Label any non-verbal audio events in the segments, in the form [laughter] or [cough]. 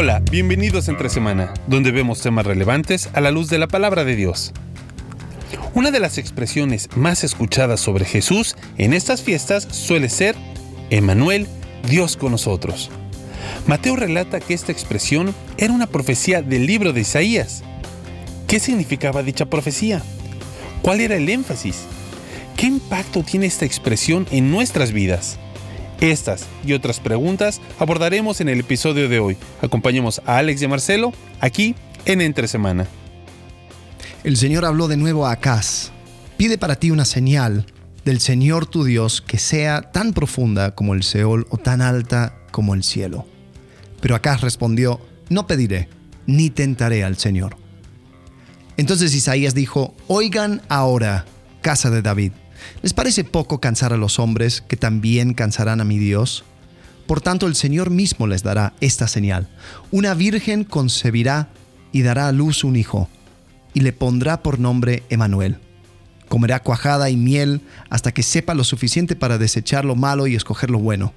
Hola, bienvenidos a Entre Semana, donde vemos temas relevantes a la luz de la palabra de Dios. Una de las expresiones más escuchadas sobre Jesús en estas fiestas suele ser Emanuel, Dios con nosotros. Mateo relata que esta expresión era una profecía del libro de Isaías. ¿Qué significaba dicha profecía? ¿Cuál era el énfasis? ¿Qué impacto tiene esta expresión en nuestras vidas? Estas y otras preguntas abordaremos en el episodio de hoy. Acompañemos a Alex y a Marcelo aquí en Entre Semana. El Señor habló de nuevo a Acaz. Pide para ti una señal del Señor tu Dios que sea tan profunda como el Seol o tan alta como el cielo. Pero Acaz respondió, no pediré, ni tentaré al Señor. Entonces Isaías dijo, oigan ahora, casa de David ¿Les parece poco cansar a los hombres que también cansarán a mi Dios? Por tanto, el Señor mismo les dará esta señal. Una virgen concebirá y dará a luz un hijo, y le pondrá por nombre Emanuel. Comerá cuajada y miel hasta que sepa lo suficiente para desechar lo malo y escoger lo bueno.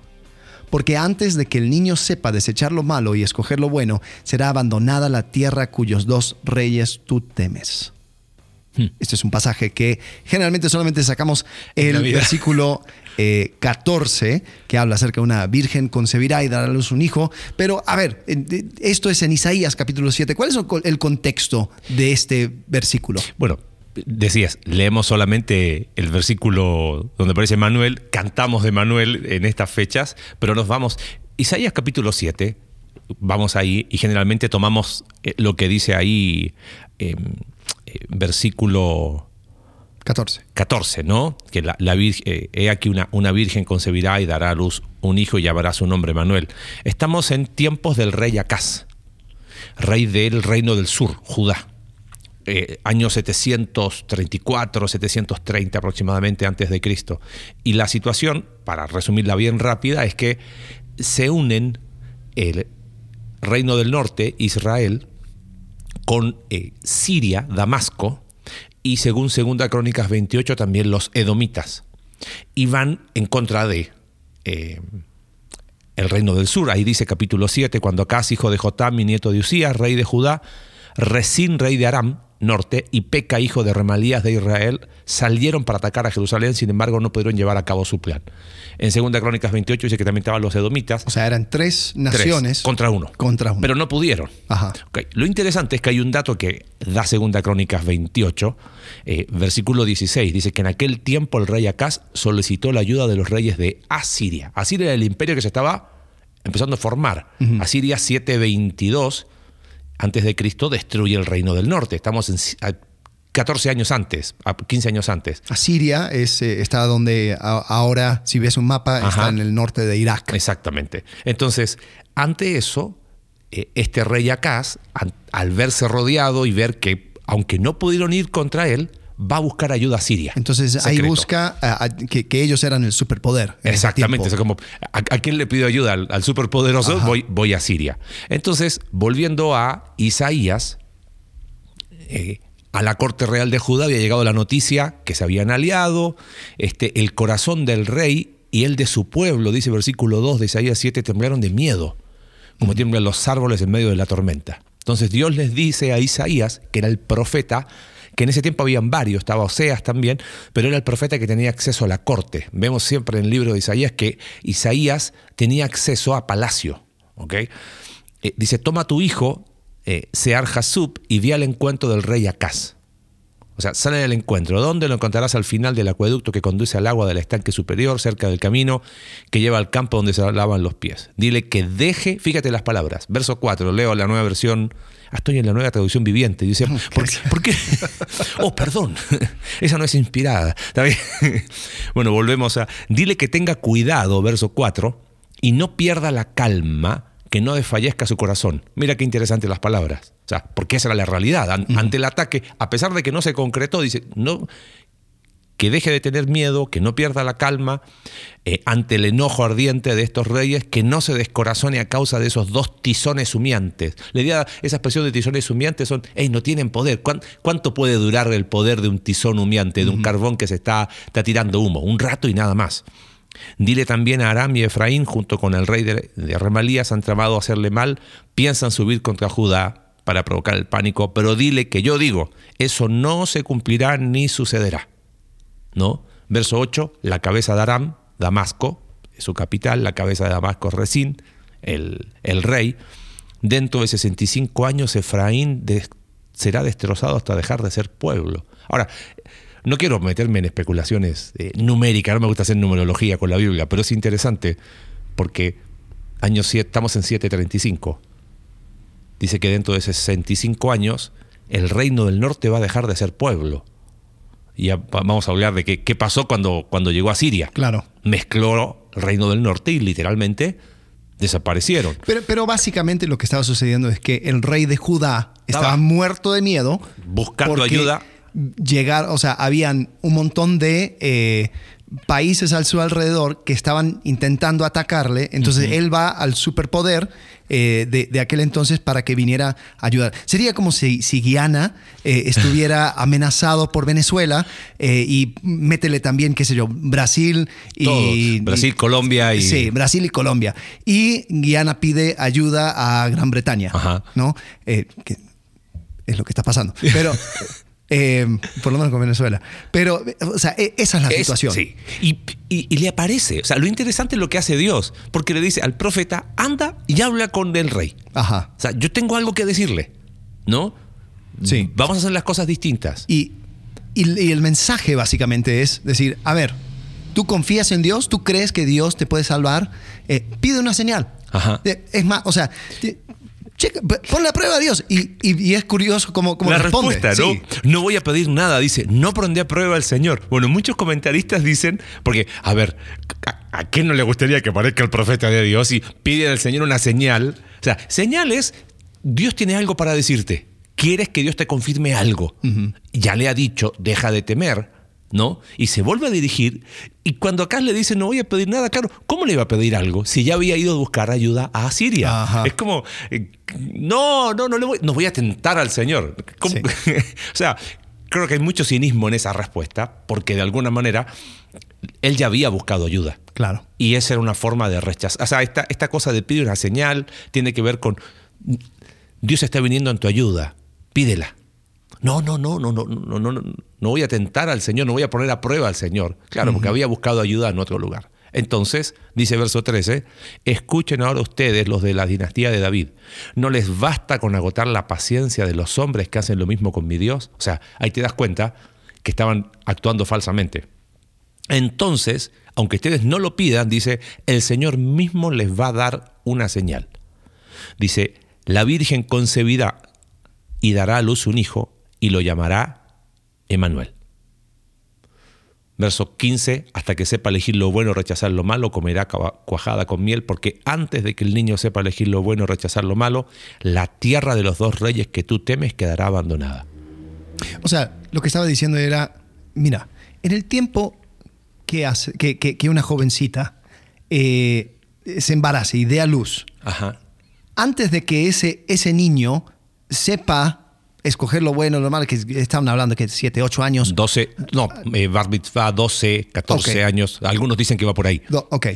Porque antes de que el niño sepa desechar lo malo y escoger lo bueno, será abandonada la tierra cuyos dos reyes tú temes. Hmm. Este es un pasaje que generalmente solamente sacamos el versículo 14, eh, que habla acerca de una virgen concebirá y dará a luz un hijo. Pero, a ver, esto es en Isaías capítulo 7. ¿Cuál es el contexto de este versículo? Bueno, decías, leemos solamente el versículo donde aparece Manuel, cantamos de Manuel en estas fechas, pero nos vamos. Isaías capítulo 7, vamos ahí y generalmente tomamos eh, lo que dice ahí. Em, versículo 14. 14, ¿no? Que la, virgen, eh, he aquí una, una, virgen concebirá y dará a luz un hijo y llamará su nombre Manuel. Estamos en tiempos del rey Acaz, rey del reino del sur, Judá. Eh, años 734, 730 aproximadamente antes de Cristo. Y la situación, para resumirla bien rápida, es que se unen el reino del norte, Israel, con eh, Siria, Damasco, y según Segunda Crónicas 28 también los edomitas. Y van en contra de eh, el reino del sur. Ahí dice capítulo 7, cuando Acaz, hijo de Jotam, mi nieto de Usías, rey de Judá, Resín, rey de Aram, norte, y Peca, hijo de Remalías de Israel, salieron para atacar a Jerusalén, sin embargo no pudieron llevar a cabo su plan. En 2 Crónicas 28 dice que también estaban los edomitas. O sea, eran tres naciones. contra uno. Contra uno. Pero no pudieron. Ajá. Lo interesante es que hay un dato que da 2 Crónicas 28, eh, versículo 16. Dice que en aquel tiempo el rey Acaz solicitó la ayuda de los reyes de Asiria. Asiria era el imperio que se estaba empezando a formar. Asiria 722 antes de Cristo destruye el reino del norte. Estamos en 14 años antes, 15 años antes. Asiria es, eh, está donde ahora, si ves un mapa, está en el norte de Irak. Exactamente. Entonces, ante eso, eh, este rey Acaz, al verse rodeado y ver que, aunque no pudieron ir contra él, va a buscar ayuda a Siria. Entonces ahí busca que, ellos eran el superpoder. Exactamente. como, ¿a, quién le pido ayuda? Al, superpoderoso, voy, voy, a Siria. Entonces, volviendo a Isaías, eh, a la corte real de Judá había llegado la noticia que se habían aliado, este, el corazón del rey y el de su pueblo, dice el versículo 2 de Isaías 7, temblaron de miedo, como tiemblan los árboles en medio de la tormenta. Entonces Dios les dice a Isaías, que era el profeta, que en ese tiempo habían varios, estaba Oseas también, pero era el profeta que tenía acceso a la corte. Vemos siempre en el libro de Isaías que Isaías tenía acceso a palacio. ¿okay? Eh, dice, toma tu hijo, eh, Sear y ve al encuentro del rey Acaz. O sea, sale del encuentro. ¿Dónde lo encontrarás al final del acueducto que conduce al agua del estanque superior, cerca del camino que lleva al campo donde se lavan los pies? Dile que deje, fíjate las palabras. Verso 4, leo la nueva versión estoy en la nueva traducción viviente. Dice, [laughs] ¿por qué? [laughs] Oh, perdón, [laughs] esa no es inspirada. Bueno, volvemos a. Dile que tenga cuidado, verso 4, y no pierda la calma, que no desfallezca su corazón. Mira qué interesantes las palabras. O sea, porque esa era la realidad. Ante el ataque, a pesar de que no se concretó, dice, no, que deje de tener miedo, que no pierda la calma eh, ante el enojo ardiente de estos reyes, que no se descorazone a causa de esos dos tizones humeantes. Le esa expresión de tizones humeantes son, hey, no tienen poder. ¿Cuánto puede durar el poder de un tizón humeante, de un carbón que se está, está tirando humo? Un rato y nada más. Dile también a Aram y Efraín, junto con el rey de, de Remalías, han tramado a hacerle mal, piensan subir contra Judá para provocar el pánico, pero dile que yo digo, eso no se cumplirá ni sucederá. ¿No? Verso 8, la cabeza de Aram, Damasco, su capital, la cabeza de Damasco es Resín, el, el, rey. Dentro de 65 años Efraín será destrozado hasta dejar de ser pueblo. Ahora, no quiero meterme en especulaciones eh, numéricas, no me gusta hacer numerología con la Biblia, pero es interesante porque años 7, estamos en 735. Dice que dentro de 65 años el reino del norte va a dejar de ser pueblo. Y ya vamos a hablar de qué, qué pasó cuando, cuando llegó a Siria. Claro. Mezcló el reino del norte y literalmente desaparecieron. Pero, pero básicamente lo que estaba sucediendo es que el rey de Judá estaba, Estaba muerto de miedo. buscando ayuda. Llegar, o sea, habían un montón de eh, países al su alrededor que estaban intentando atacarle. Entonces él va al superpoder eh, de, de aquel entonces para que viniera a ayudar. Sería como si, si Guiana eh, estuviera [laughs] amenazado por Venezuela eh, y métele también, qué sé yo, Brasil y. Brasil, Colombia y- Sí, Brasil y Colombia. Y Guiana pide ayuda a Gran Bretaña. Ajá. ¿No? Que es lo que está pasando. Pero. [laughs] eh, por lo menos con Venezuela. Pero, o sea, e- esa es la Es- situación. sí. Y, y- y le aparece. O sea, lo interesante es lo que hace Dios. Porque le dice al profeta, anda y habla con el rey. Ajá. O sea, yo tengo algo que decirle. ¿No? Sí. Vamos a hacer las cosas distintas. Y, y- el mensaje básicamente es decir, a ver, tú confías en Dios, tú crees que Dios te puede salvar, Eh, pide una señal. Ajá. Eh, Es más, o sea, checa, ponle a prueba a Dios. Y, y- y es curioso cómo, cómo la responde. respuesta, ¿no? Sí. No voy a pedir nada, dice, no pondré a prueba al Señor. Bueno, muchos comentaristas dicen, porque, a ver, ¿a, a quién no le gustaría que aparezca el profeta de Dios y pide al Señor una señal? O sea, señales, Dios tiene algo para decirte. Quieres que Dios te confirme algo. Ya le ha dicho, deja de temer. ¿No? Y se vuelve a dirigir. Y cuando acá le dice, no voy a pedir nada, claro, ¿cómo le iba a pedir algo? Si ya había ido a buscar ayuda a Siria. Ajá. Es como, eh, no, no, no le voy, no voy a tentar al Señor. [laughs] O sea, creo que hay mucho cinismo en esa respuesta, porque de alguna manera él ya había buscado ayuda. Claro. Y esa era una forma de rechazar. O sea, esta, esta cosa de pedir una señal tiene que ver con Dios está viniendo en tu ayuda, pídela. No, no, no, no, no, no, no, no, no voy a tentar al Señor, no voy a poner a prueba al Señor. Claro, porque había buscado ayuda en otro lugar. Entonces, dice verso 13, escuchen ahora ustedes los de la dinastía de David. ¿No les basta con agotar la paciencia de los hombres que hacen lo mismo con mi Dios? O sea, ahí te das cuenta que estaban actuando falsamente. Entonces, aunque ustedes no lo pidan, dice, el Señor mismo les va a dar una señal. Dice, la Virgen concebirá y dará a luz un hijo y lo llamará Emanuel. Verso 15, hasta que sepa elegir lo bueno, rechazar lo malo, comerá cua- cuajada con miel, porque antes de que el niño sepa elegir lo bueno, rechazar lo malo, la tierra de los dos reyes que tú temes quedará abandonada. O sea, lo que estaba diciendo era, mira, en el tiempo que, hace, que, que- que una jovencita eh, se embarace y dé a luz, Ajá. antes de que ese, ese niño sepa escoger lo bueno, lo malo, que estaban hablando que 7, 8 años. 12, no, eh, bar mitzvah, 12, 14 Ok. años, algunos dicen que va por ahí. Do- Ok.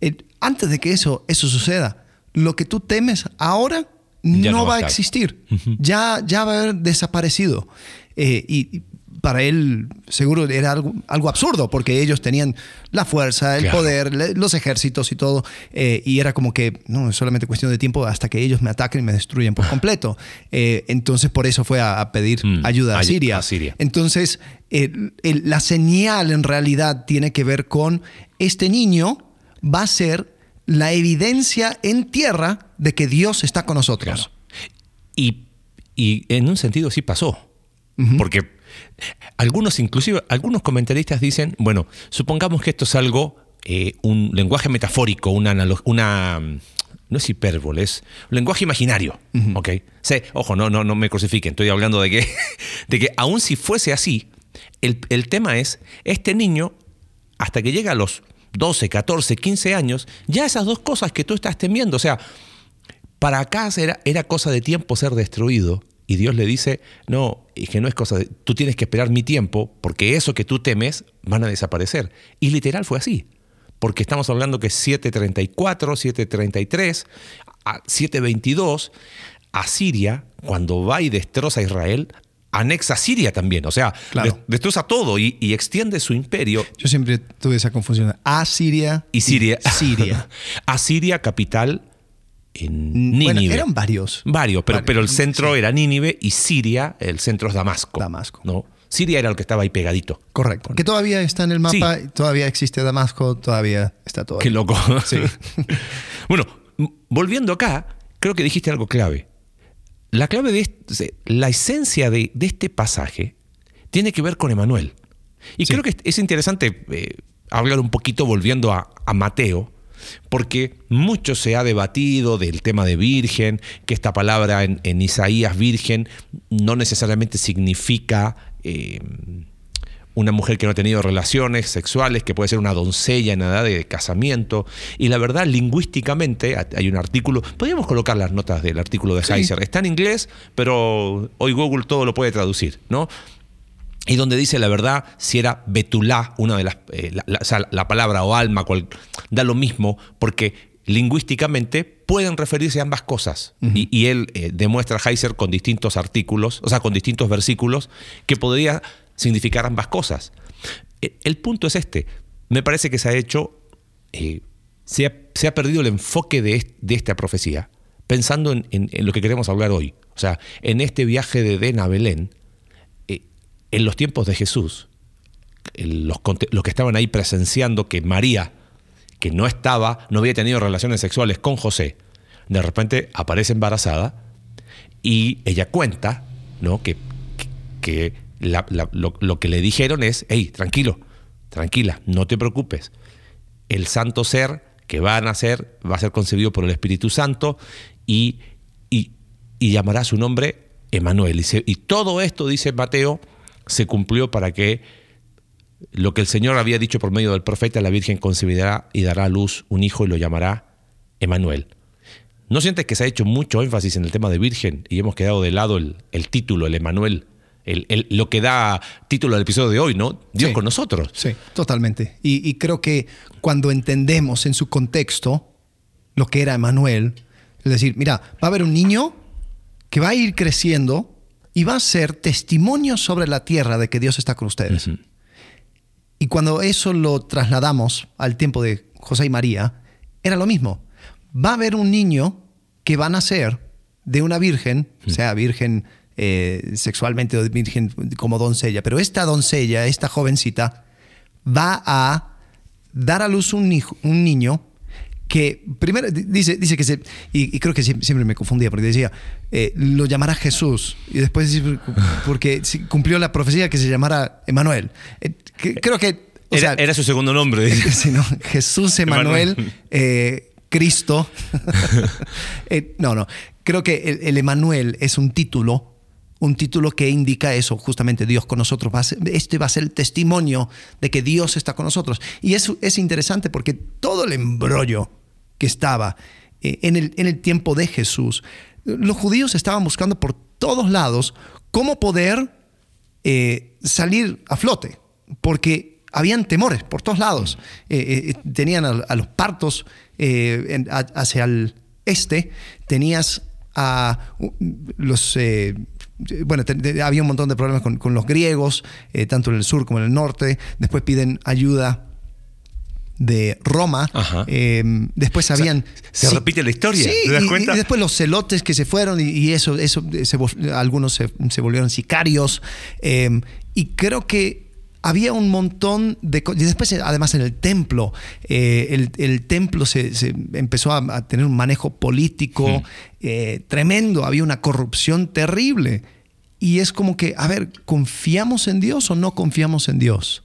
Eh, antes de que eso, eso suceda, lo que tú temes ahora no, no va a estar. existir. ya, ya va a haber desaparecido. Eh, y para él seguro era algo, algo absurdo, porque ellos tenían la fuerza, el Claro. poder, le- los ejércitos y todo. eh, y era como que, no, es solamente cuestión de tiempo hasta que ellos me ataquen y me destruyen por [laughs] completo. Eh, entonces por eso fue a, a pedir Mm, ayuda a Siria. a Siria. Entonces, el- el- la señal en realidad tiene que ver con este niño va a ser la evidencia en tierra de que Dios está con nosotros. Y, y en un sentido sí pasó. Porque algunos, inclusive, algunos comentaristas dicen, bueno, supongamos que esto es algo, eh, un lenguaje metafórico, una, una mm, no es hipérbole, es un lenguaje imaginario. ¿ok? Sí, ojo, no, no, no me crucifiquen, estoy hablando de que, [laughs] de que aun si fuese así, el, el tema es, este niño, hasta que llega a los 12, 14, 15 años, ya esas dos cosas que tú estás temiendo, o sea, para acá era, era cosa de tiempo ser destruido. Y Dios le dice, no, es que no es cosa de... Tú tienes que esperar mi tiempo porque eso que tú temes van a desaparecer. Y literal fue así. porque estamos hablando que 734, 733, 722, Asiria, cuando va y destroza a Israel, anexa Siria también, o sea, destroza todo y, extiende su imperio. Yo siempre tuve esa confusión. Asiria y Siria. Siria. [laughs] Asiria, capital en Nínive. eran varios. Varios, pero, pero el centro era Nínive y Siria, el centro es Damasco. Damasco. ¿no? Siria era el que estaba ahí pegadito. Correcto. Que todavía está en el mapa, todavía existe Damasco, todavía está todo. Qué loco. Sí. [laughs] bueno, volviendo acá, creo que dijiste algo clave. La clave de este, la esencia de, este pasaje tiene que ver con Emanuel. Y creo que es interesante eh, hablar un poquito volviendo a, Mateo, porque mucho se ha debatido del tema de virgen, que esta palabra en, Isaías virgen no necesariamente significa eh, una mujer que no ha tenido relaciones sexuales, que puede ser una doncella en edad de casamiento. Y la verdad, lingüísticamente, hay un artículo, podríamos colocar las notas del artículo de Heiser. Está en inglés, pero hoy Google todo lo puede traducir, ¿no? Y donde dice la verdad, si era betulá, una de las, eh, la, palabra o alma, cual, da lo mismo, porque lingüísticamente pueden referirse a ambas cosas. y, él eh, demuestra Heiser con distintos artículos, o sea, con distintos versículos, que podría significar ambas cosas. E, el punto es este. Me parece que se ha hecho, eh, se, ha, perdido el enfoque de, esta profecía, pensando en, lo que queremos hablar hoy. O sea, en este viaje de Den a Belén, en los tiempos de Jesús, los, que estaban ahí presenciando que María, que no estaba, no había tenido relaciones sexuales con José, de repente aparece embarazada y ella cuenta ¿no? que, que lo, que le dijeron es, hey, tranquilo, tranquila, no te preocupes. El santo ser que va a nacer va a ser concebido por el Espíritu Santo y, y, llamará su nombre Emanuel. Y, y todo esto, dice Mateo, se cumplió para que lo que el Señor había dicho por medio del profeta, la Virgen concebirá y dará a luz un hijo y lo llamará Emanuel. ¿No sientes que se ha hecho mucho énfasis en el tema de Virgen y hemos quedado de lado el, el título, el Emanuel? lo que da título al episodio de hoy, ¿no? Dios con nosotros. Sí, totalmente. Y, creo que cuando entendemos en su contexto lo que era Emanuel, es decir, mira, va a haber un niño que va a ir creciendo y va a ser testimonio sobre la tierra de que Dios está con ustedes. Y cuando eso lo trasladamos al tiempo de José y María, era lo mismo. Va a haber un niño que va a nacer de una virgen, sea virgen eh, sexualmente virgen como doncella, pero esta doncella, esta jovencita, va a dar a luz un, hijo, un niño que primero dice, dice que se, y, creo que siempre me confundía porque decía, eh, lo llamará Jesús y después porque cumplió la profecía que se llamara Emanuel. Eh, creo que... era, su segundo nombre. [laughs] Jesús Emanuel. Cristo. [laughs] no, no. Creo que el Emanuel es un título un título que indica eso, justamente Dios con nosotros. este va a ser el testimonio de que Dios está con nosotros. Y eso es interesante porque todo el embrollo que estaba eh, en, el, en el tiempo de Jesús, los judíos estaban buscando por todos lados cómo poder eh, salir a flote, porque habían temores por todos lados. Eh, tenían a, los partos hacia el este, tenías a los bueno, había un montón de problemas con, los griegos, eh, tanto en el sur como en el norte. Después piden ayuda de Roma. Em, después habían. se repite la historia. Sí, y, después los celotes que se fueron y, eso, eso algunos se, volvieron sicarios. Em, y creo que había un montón de cosas. Y después, además, en el templo, eh, el, templo se, empezó a, tener un manejo político eh, tremendo, había una corrupción terrible. Y es como que, a ver, ¿confiamos en Dios o no confiamos en Dios?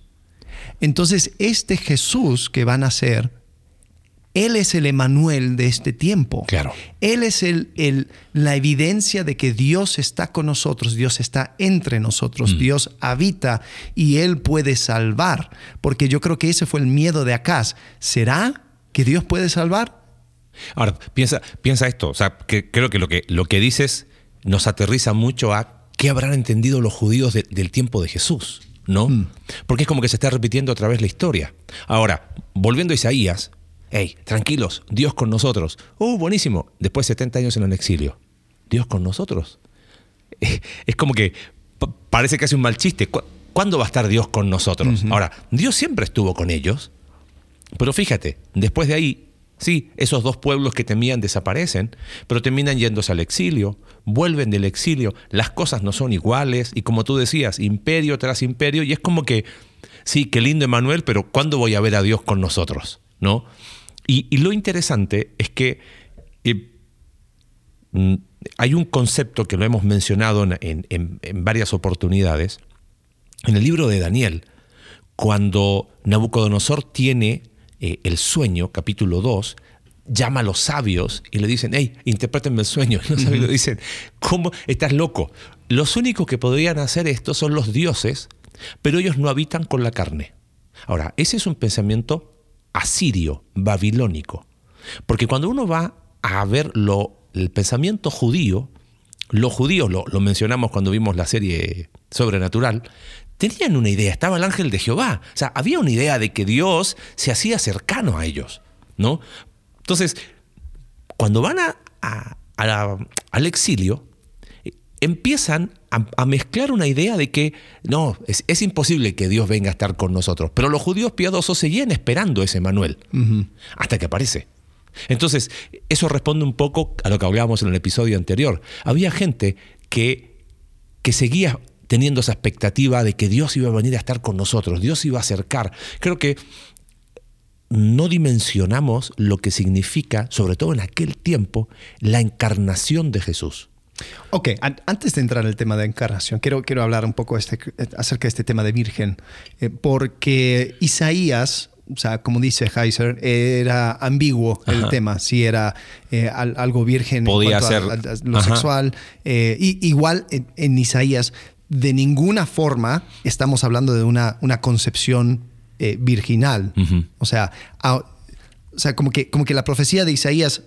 Entonces, este Jesús que van a ser él es el Emanuel de este tiempo. Claro. Él es el, la evidencia de que Dios está con nosotros, Dios está entre nosotros, mm. Dios habita y Él puede salvar. Porque yo creo que ese fue el miedo de Acaz. ¿Será que Dios puede salvar? Ahora, piensa, piensa esto. O sea, que creo que lo, que lo que dices nos aterriza mucho a qué habrán entendido los judíos del tiempo de Jesús. ¿no? Mm. Porque es como que se está repitiendo otra vez la historia. Ahora, volviendo a Isaías, hey, tranquilos, Dios con nosotros. Uh, buenísimo. Después de 70 años en el exilio. Dios con nosotros. [laughs] Es como que parece que hace un mal chiste. ¿Cuándo va a estar Dios con nosotros? Ahora, Dios siempre estuvo con ellos, pero fíjate, después de ahí, sí, esos dos pueblos que temían desaparecen, pero terminan yéndose al exilio, vuelven del exilio, las cosas no son iguales, y como tú decías, imperio tras imperio, y es como que, sí, qué lindo Emanuel, pero ¿cuándo voy a ver a Dios con nosotros? ¿No? Y, lo interesante es que eh, mm, hay un concepto que lo hemos mencionado en, varias oportunidades. En el libro de Daniel, cuando Nabucodonosor tiene eh, el sueño, capítulo 2, llama a los sabios y le dicen, hey, interprétenme el sueño. [laughs] Y los sabios le dicen, ¿cómo? Estás loco. Los únicos que podrían hacer esto son los dioses, pero ellos no habitan con la carne. Ahora, ese es un pensamiento asirio, babilónico. Porque cuando uno va a ver lo el pensamiento judío, los judíos, lo, mencionamos cuando vimos la serie Sobrenatural, tenían una idea, estaba el ángel de Jehová. O sea, había una idea de que Dios se hacía cercano a ellos, ¿no? Entonces, cuando van a, al exilio, empiezan a, mezclar una idea de que no, es, imposible que Dios venga a estar con nosotros. Pero los judíos piadosos seguían esperando ese Manuel hasta que aparece. Entonces, eso responde un poco a lo que hablábamos en el episodio anterior. Había gente que, que seguía teniendo esa expectativa de que Dios iba a venir a estar con nosotros, Dios iba a acercar. Creo que no dimensionamos lo que significa, sobre todo en aquel tiempo, la encarnación de Jesús. Ok, antes de entrar en el tema de encarnación, quiero, quiero hablar un poco este, acerca de este tema de virgen, eh, porque Isaías o sea, como dice Heiser, era ambiguo el tema, si era eh, algo virgen Podía ser. lo sexual. Eh, y, igual en, Isaías, de ninguna forma estamos hablando de una, una concepción eh, virginal. O sea, o sea como, que, como que la profecía de Isaías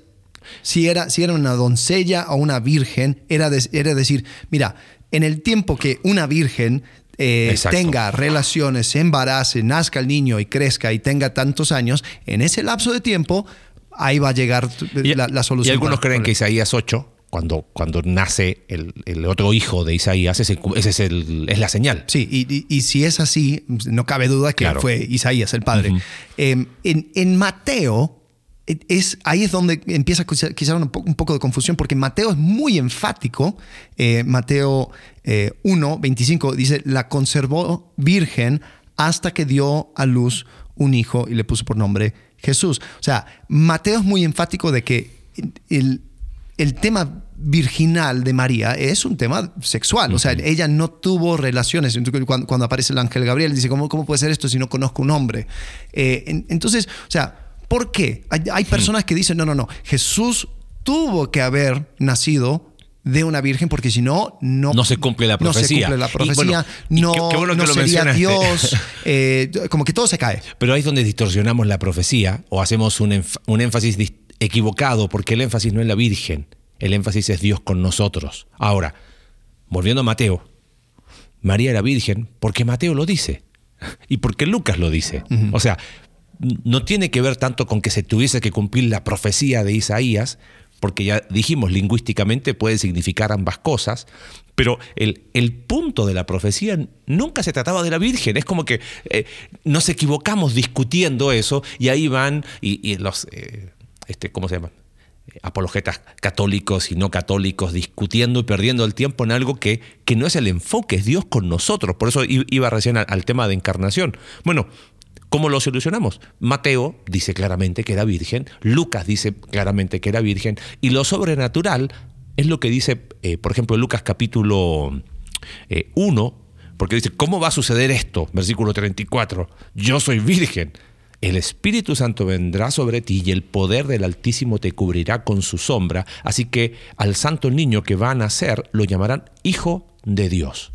si era, si era una doncella o una virgen, era, era decir, mira, en el tiempo que una virgen eh, tenga relaciones, se embarace, nazca el niño y crezca y tenga tantos años, en ese lapso de tiempo, ahí va a llegar la, solución. Y algunos creen que Isaías 8, cuando, cuando nace el, otro hijo de Isaías, ese, es, el, es, la señal. Sí, y, si es así, no cabe duda que fue Isaías el padre. Em, en, en Mateo, es, ahí es donde empieza quizá un poco, un poco de confusión, porque Mateo es muy enfático. Eh, Mateo 1, eh, 25 dice, la conservó virgen hasta que dio a luz un hijo y le puso por nombre Jesús. O sea, Mateo es muy enfático de que el, el tema virginal de María es un tema sexual. O sea, ella no tuvo relaciones. Cuando, cuando, aparece el ángel Gabriel, dice, ¿cómo, ¿cómo puede ser esto si no conozco un hombre? Eh, entonces, o sea, ¿Por qué? Hay, personas que dicen, no, no, no, Jesús tuvo que haber nacido de una virgen porque si no, no, no se cumple la profecía. No se cumple la profecía, no, sería Dios, [laughs] eh, como que todo se cae. Pero ahí es donde distorsionamos la profecía o hacemos un, un énfasis equivocado porque el énfasis no es la virgen, el énfasis es Dios con nosotros. Ahora, volviendo a Mateo, María era virgen porque Mateo lo dice [laughs] y porque Lucas lo dice. O sea, no tiene que ver tanto con que se tuviese que cumplir la profecía de Isaías, porque ya dijimos, lingüísticamente puede significar ambas cosas, pero el, el punto de la profecía nunca se trataba de la Virgen, es como que eh, nos equivocamos discutiendo eso y ahí van y, los, eh, este, ¿cómo se llama? apologetas católicos y no católicos discutiendo y perdiendo el tiempo en algo que, que no es el enfoque, es Dios con nosotros. Por eso iba recién al tema de encarnación. Bueno, ¿Cómo lo solucionamos? Mateo dice claramente que era virgen, Lucas dice claramente que era virgen, y lo sobrenatural es lo que dice, eh, por ejemplo, Lucas capítulo 1, eh, porque dice, ¿cómo va a suceder esto? Versículo 34, yo soy virgen. El Espíritu Santo vendrá sobre ti y el poder del Altísimo te cubrirá con su sombra, así que al santo niño que va a nacer lo llamarán Hijo de Dios.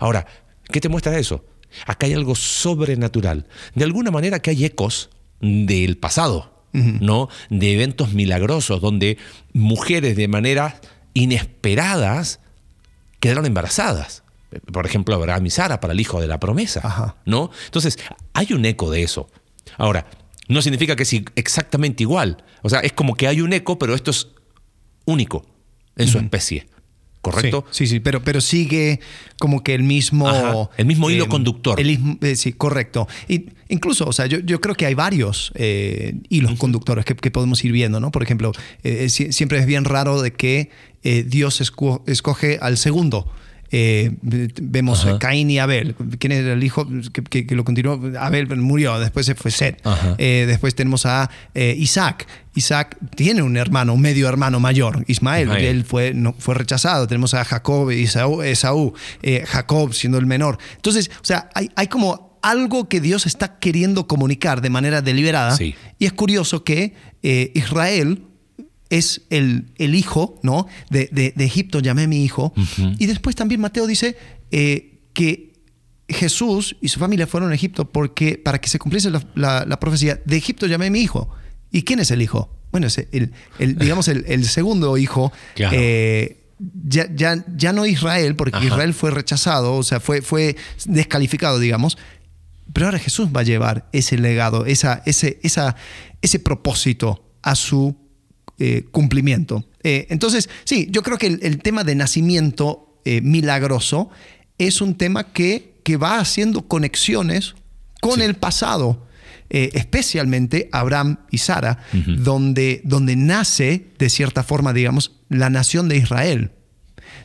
Ahora, ¿qué te muestra eso? Acá hay algo sobrenatural. De alguna manera que hay ecos del pasado, ¿no? De eventos milagrosos donde mujeres de manera inesperadas quedaron embarazadas. por ejemplo, Abraham y Sara para el hijo de la promesa. ¿no? Entonces, hay un eco de eso. Ahora, no significa que es exactamente igual. O sea, es como que hay un eco, pero esto es único en su especie. ¿Correcto? Sí, sí, pero, pero sigue como que el mismo... el mismo hilo eh, conductor. Eh, sí, correcto. Y incluso, o sea, yo, yo creo que hay varios eh, hilos conductores que, podemos ir viendo, ¿no? Por ejemplo, siempre es bien raro de que Dios escoge al segundo. Eh, vemos a Caín y Abel. ¿Quién era el hijo que, lo continuó? Abel murió, después se fue Seth. Eh, después tenemos a eh, Isaac. Isaac tiene un hermano, un medio hermano mayor, Ismael. Él fue, no, fue rechazado. Tenemos a Jacob y Esaú. Jacob siendo el menor. Entonces, o sea, hay, hay como algo que Dios está queriendo comunicar de manera deliberada. Y es curioso que Israel es el, el hijo ¿no? De, de, Egipto, llamé a mi hijo. Y después también Mateo dice eh, que Jesús y su familia fueron a Egipto porque, para que se cumpliese la, la, profecía, de Egipto llamé a mi hijo. ¿Y quién es el hijo? Bueno, es el, el digamos, el, el, segundo hijo. [laughs] Eh, ya, ya, ya, no Israel, porque Israel fue rechazado, o sea, fue, fue descalificado, digamos. Pero ahora Jesús va a llevar ese legado, esa, ese, esa, ese propósito a su eh, cumplimiento. Eh, entonces, sí, yo creo que el, tema de nacimiento eh, milagroso es un tema que, que, va haciendo conexiones con el pasado. especialmente Abraham y Sara, donde, donde nace, de cierta forma, digamos, la nación de Israel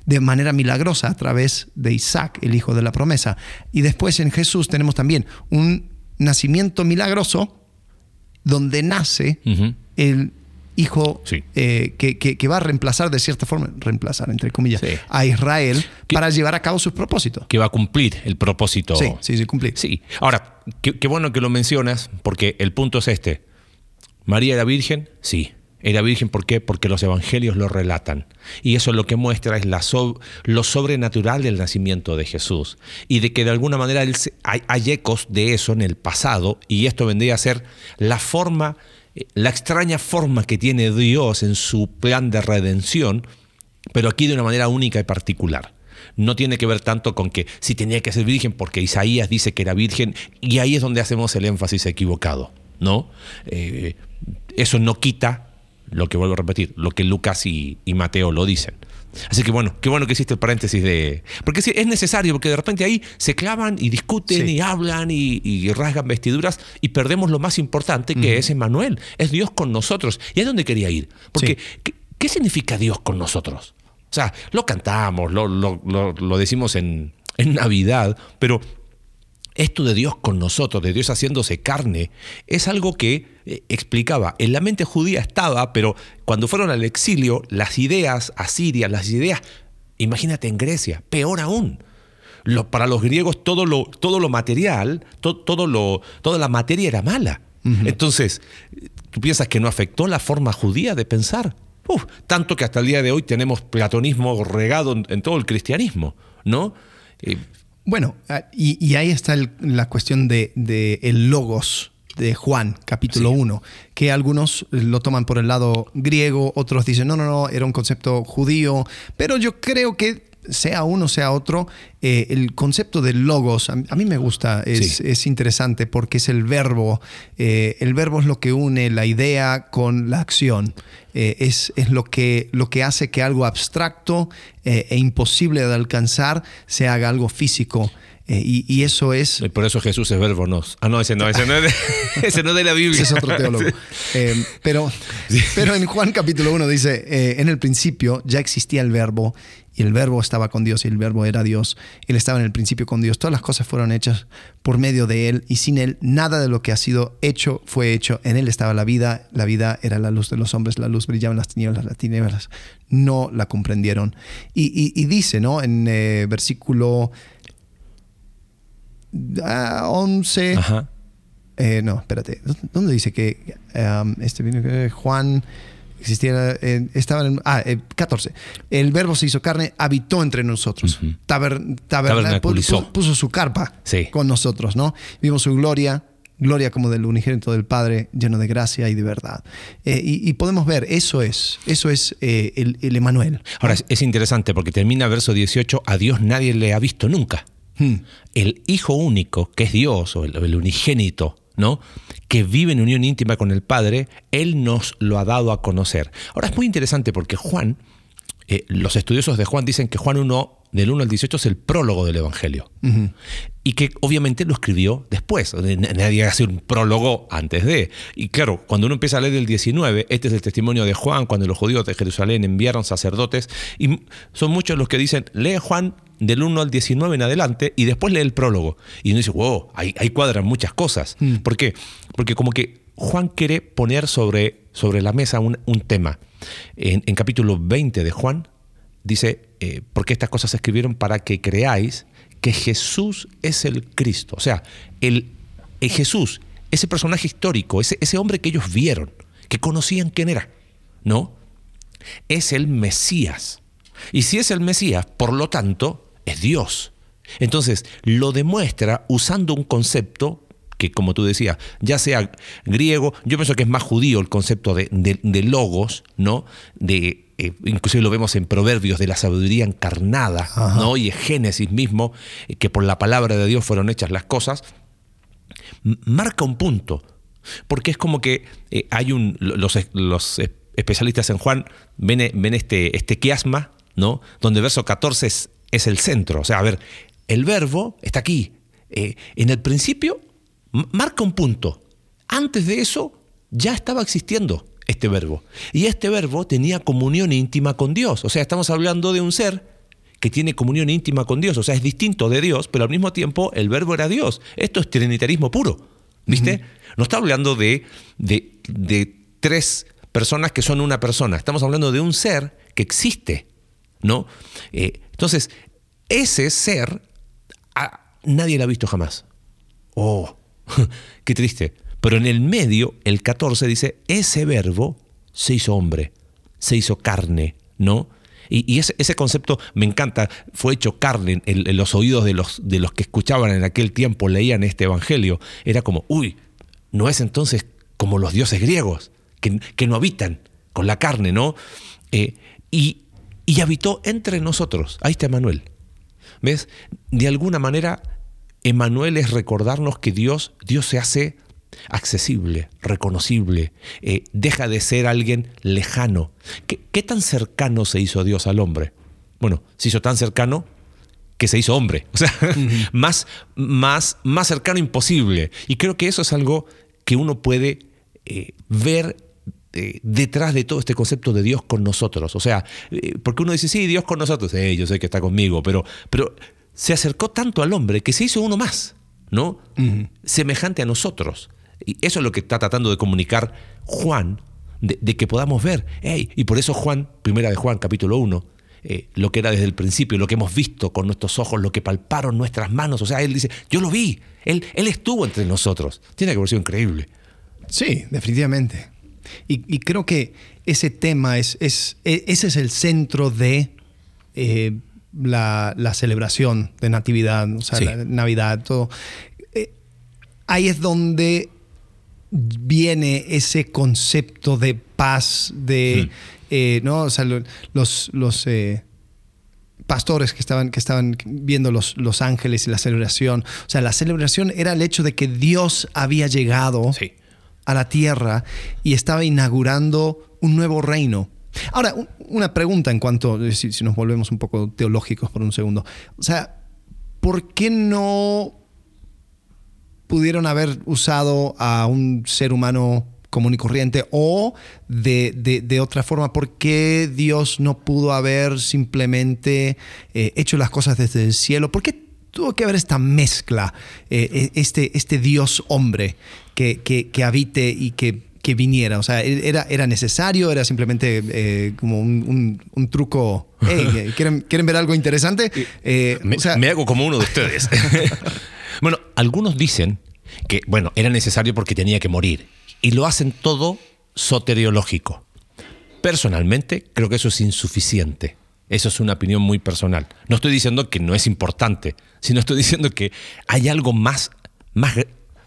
de manera milagrosa a través de Isaac, el hijo de la promesa. Y después en Jesús tenemos también un nacimiento milagroso donde nace el hijo eh, que, va a reemplazar de cierta forma, reemplazar entre comillas, a Israel para llevar a cabo sus propósitos. Que va a cumplir el propósito. Sí, sí, sí, cumplir. Sí. Ahora, qué, bueno que lo mencionas, porque el punto es este. ¿María era virgen? Sí. Era virgen, ¿por qué? Porque los evangelios lo relatan. Y eso lo que muestra es la lo sobrenatural del nacimiento de Jesús. Y de que de alguna manera hay, hay, ecos de eso en el pasado, y esto vendría a ser la forma la extraña forma que tiene Dios en su plan de redención, pero aquí de una manera única y particular. No tiene que ver tanto con que si tenía que ser virgen porque Isaías dice que era virgen y ahí es donde hacemos el énfasis equivocado, ¿no? Eh, eso no quita lo que vuelvo a repetir, lo que Lucas y Mateo lo dicen. Así que bueno, qué bueno que hiciste el paréntesis de... Porque es necesario, porque de repente ahí se clavan y discuten y hablan y, rasgan vestiduras y perdemos lo más importante que es Emmanuel, es Dios con nosotros. Y es donde quería ir. Porque, ¿qué, significa Dios con nosotros? O sea, lo cantamos, lo, lo decimos en, en Navidad, pero esto de Dios con nosotros, de Dios haciéndose carne, es algo que eh, explicaba, en la mente judía estaba, pero cuando fueron al exilio, las ideas asirias, las ideas, imagínate en Grecia, peor aún. para los griegos todo lo, todo lo material, todo lo, toda la materia era mala. Entonces, ¿tú piensas que no afectó la forma judía de pensar? tanto que hasta el día de hoy tenemos platonismo regado en, todo el cristianismo, ¿no? Eh, bueno, ah, y, ahí está la cuestión de, el logos de Juan, capítulo 1, que algunos lo toman por el lado griego, otros dicen, no, no, no, era un concepto judío, pero yo creo que sea uno, sea otro, eh, el concepto de logos, a, mí me gusta, es, interesante porque es el verbo, eh, el verbo es lo que une la idea con la acción, eh, es, es, lo, que, lo que hace que algo abstracto e imposible de alcanzar se haga algo físico. y, eso es. por eso Jesús es verbo, no. Ah, no, ese no, ese no es de, [laughs] ese no de la Biblia. Ese es otro teólogo. pero, pero en Juan capítulo 1 dice: En el principio ya existía el verbo y el verbo estaba con Dios y el verbo era Dios. Él estaba en el principio con Dios. Todas las cosas fueron hechas por medio de Él y sin Él nada de lo que ha sido hecho fue hecho. En Él estaba la vida, la vida era la luz de los hombres, la luz brillaba en las tinieblas, las tinieblas no la comprendieron. Y, dice, ¿no? En eh, versículo 11... Ah, eh, no, espérate. ¿Dónde dice que um, este Juan existiera, eh, estaba en, ah, 14. Eh, el verbo se hizo carne, habitó entre nosotros. puso, su carpa con nosotros, ¿no? Vimos su gloria, gloria como del unigénito del Padre, lleno de gracia y de verdad. Eh, y, podemos ver, eso es, eso es eh, el, el, Emanuel. Ahora, es, interesante porque termina verso 18, a Dios nadie le ha visto nunca. Hmm. El Hijo único, que es Dios, o el, unigénito, ¿no? que vive en unión íntima con el Padre, Él nos lo ha dado a conocer. Ahora es muy interesante porque Juan, eh, los estudiosos de Juan dicen que Juan 1 del 1 al 18 es el prólogo del Evangelio. Y que obviamente lo escribió después. Nadie hace un prólogo antes de. Y claro, cuando uno empieza a leer del 19, este es el testimonio de Juan, cuando los judíos de Jerusalén enviaron sacerdotes. Y son muchos los que dicen, lee Juan del 1 al 19 en adelante y después lee el prólogo. Y uno dice, wow, ahí, cuadran muchas cosas. Mm. ¿Por qué? Porque como que Juan quiere poner sobre, sobre la mesa un, tema. En, en capítulo 20 de Juan, dice, eh, porque estas cosas se escribieron para que creáis que Jesús es el Cristo. O sea, el, Jesús, ese personaje histórico, ese, ese hombre que ellos vieron, que conocían quién era, ¿no? Es el Mesías. Y si es el Mesías, por lo tanto, es Dios. Entonces, lo demuestra usando un concepto que, como tú decías, ya sea griego, yo pienso que es más judío el concepto de, de logos, ¿no? De eh, inclusive lo vemos en Proverbios de la sabiduría encarnada, ¿no? y en Génesis mismo, eh, que por la palabra de Dios fueron hechas las cosas, marca un punto, porque es como que eh, hay un, los, especialistas en Juan ven, ven este, este quiasma, ¿no? donde el verso 14 es, es, el centro, o sea, a ver, el verbo está aquí, en el principio marca un punto, antes de eso ya estaba existiendo este verbo. Y este verbo tenía comunión íntima con Dios. O sea, estamos hablando de un ser que tiene comunión íntima con Dios. O sea, es distinto de Dios, pero al mismo tiempo el verbo era Dios. Esto es trinitarismo puro. ¿Viste? No está hablando de, de, tres personas que son una persona. Estamos hablando de un ser que existe. ¿No? Eh, entonces, ese ser nadie lo ha visto jamás. Oh, [laughs] qué triste. Pero en el medio, el 14 dice, ese verbo se hizo hombre, se hizo carne, ¿no? Y, ese, concepto me encanta, fue hecho carne en, los oídos de los, de los que escuchaban en aquel tiempo, leían este Evangelio. Era como, uy, no es entonces como los dioses griegos, que, no habitan con la carne, ¿no? Eh, y, y habitó entre nosotros. Ahí está Emanuel. ¿Ves? De alguna manera, Emanuel es recordarnos que Dios, Dios se hace accesible, reconocible, eh, deja de ser alguien lejano. ¿Qué, tan cercano se hizo Dios al hombre? Bueno, se hizo tan cercano que se hizo hombre, [laughs] o sea, más, más, más cercano imposible. Y creo que eso es algo que uno puede eh, ver eh, detrás de todo este concepto de Dios con nosotros. O sea, porque uno dice, sí, Dios con nosotros, yo sé que está conmigo, pero, pero se acercó tanto al hombre que se hizo uno más, ¿no? Semejante a nosotros. Y eso es lo que está tratando de comunicar Juan, de, que podamos ver. y por eso Juan, primera de Juan, capítulo 1, eh, lo que era desde el principio, lo que hemos visto con nuestros ojos, lo que palparon nuestras manos. O sea, él dice, yo lo vi, él, él estuvo entre nosotros. Tiene que haber sido increíble. Sí, definitivamente. Y, creo que ese tema es, es, e, ese es el centro de eh, la, celebración de Natividad, o sea, la Navidad, todo. Eh, ahí es donde viene ese concepto de paz, de, eh, ¿no? O sea, los, los eh, pastores que estaban, que estaban viendo los, los ángeles y la celebración, o sea, la celebración era el hecho de que Dios había llegado a la tierra y estaba inaugurando un nuevo reino. Ahora, una pregunta en cuanto, eh, si, si nos volvemos un poco teológicos por un segundo. O sea, ¿por qué no pudieron haber usado a un ser humano común y corriente o de, otra forma, ¿por qué Dios no pudo haber simplemente eh, hecho las cosas desde el cielo? ¿Por qué tuvo que haber esta mezcla, eh, eh, este, este Dios hombre que, que, habite y que, que, viniera? O sea, ¿era, era necesario? ¿Era simplemente como un, truco? [laughs] ¿quieren, ¿quieren, ver algo interesante? me hago como uno de ustedes. [laughs] Bueno, algunos dicen que, bueno, era necesario porque tenía que morir. Y lo hacen todo soteriológico. Personalmente, creo que eso es insuficiente. Eso es una opinión muy personal. No estoy diciendo que no es importante, sino estoy diciendo que hay algo más, más,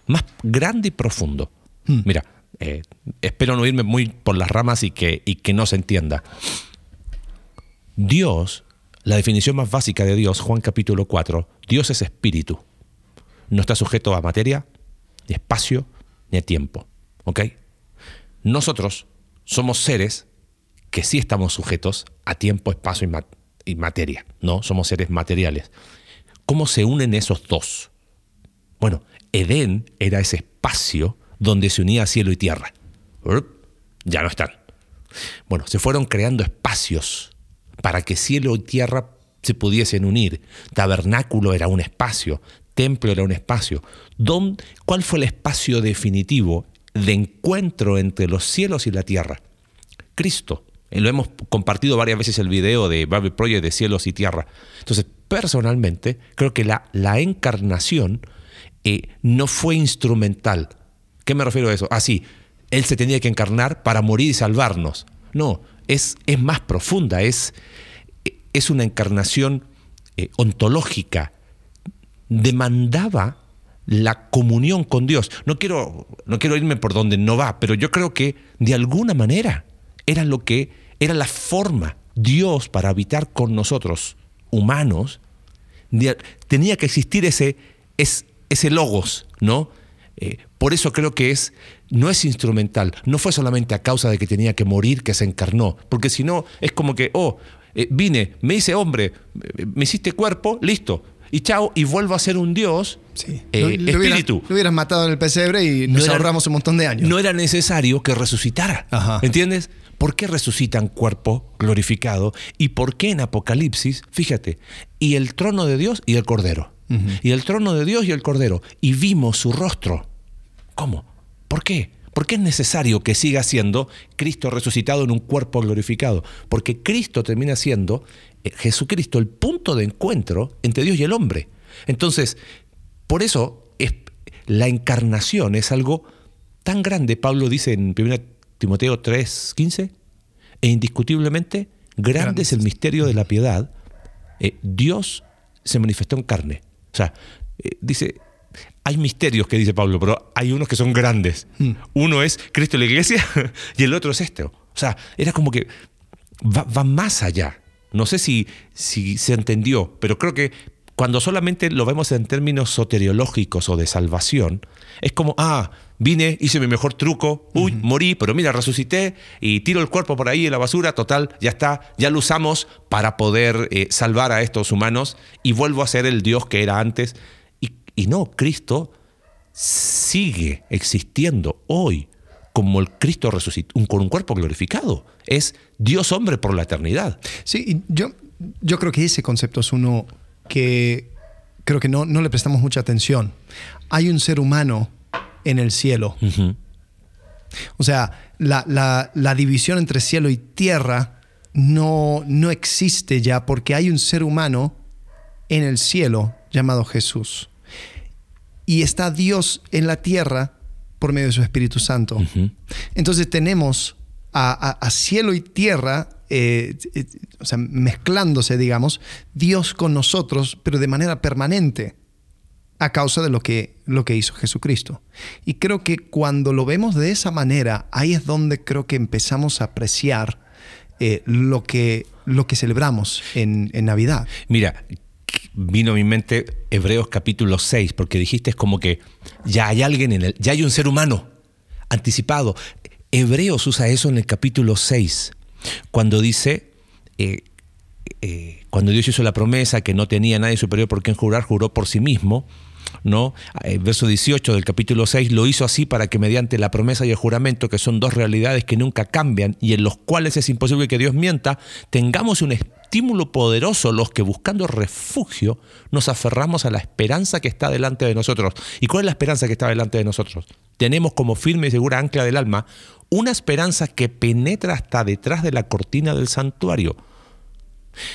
más grande y profundo. Hmm. Mira, eh, espero no irme muy por las ramas y que, y que no se entienda. Dios, la definición más básica de Dios, Juan capítulo 4, Dios es espíritu. No está sujeto a materia, ni espacio, ni a tiempo. ¿Ok? Nosotros somos seres que sí estamos sujetos a tiempo, espacio y, ma- y materia, ¿no? Somos seres materiales. ¿Cómo se unen esos dos? Bueno, Edén era ese espacio donde se unía cielo y tierra. Ya no están. Bueno, se fueron creando espacios para que cielo y tierra se pudiesen unir. Tabernáculo era un espacio, templo era un espacio. ¿Dón- ¿Cuál fue el espacio definitivo de encuentro entre los cielos y la tierra? Cristo. Eh, Lo hemos compartido varias veces el video de Bible Project de cielos y tierra. Entonces, personalmente, creo que la, la encarnación eh, no fue instrumental. ¿Qué me refiero a eso? Ah, sí, Él se tenía que encarnar para morir y salvarnos. No, es, es más profunda, es, es una encarnación eh, ontológica. Demandaba la comunión con Dios. No quiero, no quiero irme por donde no va, pero yo creo que de alguna manera era lo que era la forma Dios para habitar con nosotros humanos tenía que existir ese es, ese logos, ¿no? Eh, por eso creo que es no es instrumental, no fue solamente a causa de que tenía que morir que se encarnó, porque si no es como que oh eh, vine, me hice hombre, eh, me hiciste cuerpo, listo. Y chao, y vuelvo a ser un Dios, Sí. eh, lo, lo hubieras, espíritu. lo hubieras matado en el pesebre y nos era- ahorramos un montón de años. No era necesario que resucitara. Ajá. ¿Entiendes? ¿Por qué resucitan cuerpo glorificado? ¿Y por qué en Apocalipsis, fíjate, y el trono de Dios y el Cordero? Y el trono de Dios y el Cordero. Y vimos su rostro. ¿Cómo? ¿Por qué? ¿Por qué es necesario que siga siendo Cristo resucitado en un cuerpo glorificado? Porque Cristo termina siendo, eh, Jesucristo, el punto de encuentro entre Dios y el hombre. Entonces, por eso es, la encarnación es algo tan grande. Pablo dice en 1 Timoteo 3, 15, e indiscutiblemente grande, Grande es el misterio de la piedad. Eh, Dios se manifestó en carne. O sea, eh, dice, hay misterios que dice Pablo, pero hay unos que son grandes. Uno es Cristo y la iglesia [laughs] y el otro es este. O sea, era como que va, va más allá. No sé si, si se entendió, pero creo que cuando solamente lo vemos en términos soteriológicos o de salvación, es como, ah, vine, hice mi mejor truco, uy, morí, pero mira, resucité y tiro el cuerpo por ahí en la basura, total, ya está, ya lo usamos para poder eh, salvar a estos humanos y vuelvo a ser el Dios que era antes. Y, y no, Cristo sigue existiendo hoy como el Cristo resucitó, un- con un cuerpo glorificado. Es Dios hombre por la eternidad. Sí, yo, yo creo que ese concepto es uno que creo que no, no le prestamos mucha atención. Hay un ser humano en el cielo. O sea, la, la- la división entre cielo y tierra no, no existe ya porque hay un ser humano en el cielo llamado Jesús. Y está Dios en la tierra por medio de su Espíritu Santo. Entonces tenemos a, a- a cielo y tierra, eh, eh, o sea, mezclándose, digamos, Dios con nosotros, pero de manera permanente a causa de lo que, lo que hizo Jesucristo. Y creo que cuando lo vemos de esa manera, ahí es donde creo que empezamos a apreciar eh, lo, que, lo que celebramos en, en Navidad. Mira, vino a mi mente Hebreos capítulo 6, porque dijiste es como que ya hay alguien en el, ya hay un ser humano anticipado. Hebreos usa eso en el capítulo 6, cuando dice, eh, eh, cuando Dios hizo la promesa que no tenía nadie superior por quien jurar, juró por sí mismo. ¿No? El verso 18 del capítulo 6 lo hizo así para que mediante la promesa y el juramento, que son dos realidades que nunca cambian y en los cuales es imposible que Dios mienta, tengamos un estímulo poderoso los que buscando refugio nos aferramos a la esperanza que está delante de nosotros. ¿Y cuál es la esperanza que está delante de nosotros? Tenemos como firme y segura ancla del alma una esperanza que penetra hasta detrás de la cortina del santuario.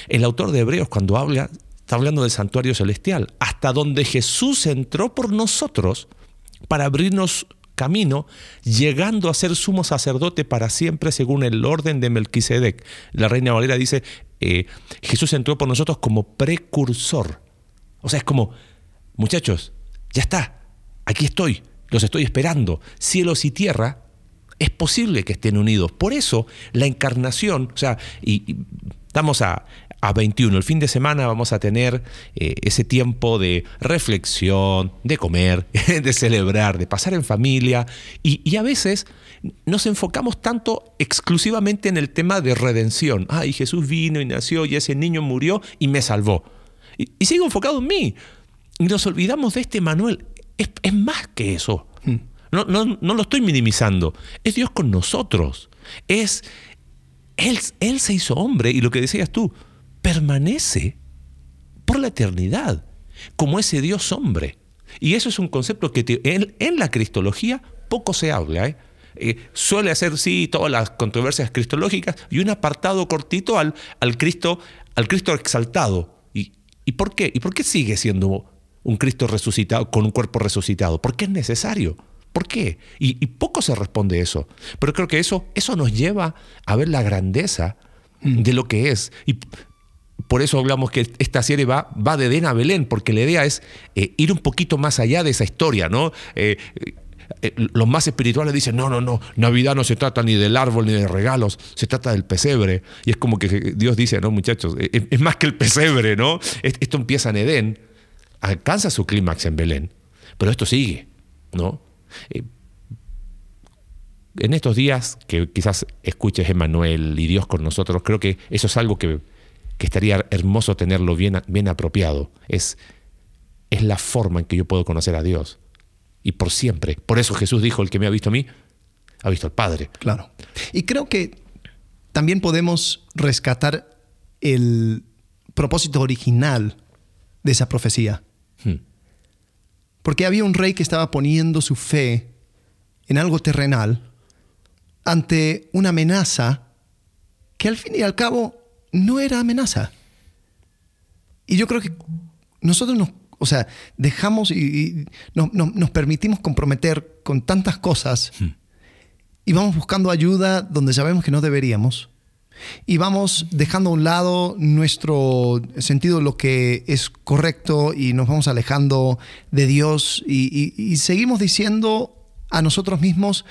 El autor de Hebreos cuando habla está hablando del santuario celestial, hasta donde Jesús entró por nosotros para abrirnos camino, llegando a ser sumo sacerdote para siempre según el orden de Melquisedec. La reina Valera dice, eh, Jesús entró por nosotros como precursor. O sea, es como, muchachos, ya está, aquí estoy. los estoy esperando. Cielos y tierra es posible que estén unidos. Por eso la encarnación, o sea, y, estamos a, a 21, el fin de semana vamos a tener eh, ese tiempo de reflexión, de comer, [laughs] de celebrar, de pasar en familia, y, a veces nos enfocamos tanto exclusivamente en el tema de redención. Ay, Jesús vino y nació y ese niño murió y me salvó. Y, sigo enfocado en mí. Y nos olvidamos de este Manuel. Es, es más que eso. Mm. No, no, lo estoy minimizando. Es Dios con nosotros. Es él, él se hizo hombre y lo que decías tú, permanece por la eternidad como ese Dios hombre. Y eso es un concepto que en, la cristología poco se habla. ¿eh? Eh, suele hacer, sí, todas las controversias cristológicas y un apartado cortito al, al, Cristo, al Cristo exaltado. ¿Y, ¿Y por qué? ¿Y por qué sigue siendo un Cristo resucitado con un cuerpo resucitado? Porque es necesario. ¿Por qué? Y, poco se responde eso. Pero creo que eso, eso nos lleva a ver la grandeza mm. de lo que es. Y por eso hablamos que esta serie va, va de Edén a Belén, porque la idea es eh, ir un poquito más allá de esa historia, ¿no? Eh, eh, los más espirituales dicen, no, no, no, Navidad no se trata ni del árbol ni de regalos, se trata del pesebre. Y es como que Dios dice, no, muchachos, es, más que el pesebre, ¿no? Esto empieza en Edén, alcanza su clímax en Belén, pero esto sigue, ¿no? En estos días que quizás escuches Emanuel y Dios con nosotros, creo que eso es algo que, estaría hermoso tenerlo bien, bien apropiado. Es, es la forma en que yo puedo conocer a Dios. Y por siempre. Por eso Jesús dijo, el que me ha visto a mí, ha visto al Padre. Claro. Y creo que también podemos rescatar el propósito original de esa profecía. Hmm. Porque había un rey que estaba poniendo su fe en algo terrenal ante una amenaza que al fin y al cabo no era amenaza. Y yo creo que nosotros nos, o sea, dejamos y, nos permitimos comprometer con tantas cosas hmm. y vamos buscando ayuda donde sabemos que no deberíamos y vamos dejando a un lado nuestro sentido de lo que es correcto y nos vamos alejando de Dios y, seguimos diciendo a nosotros mismos,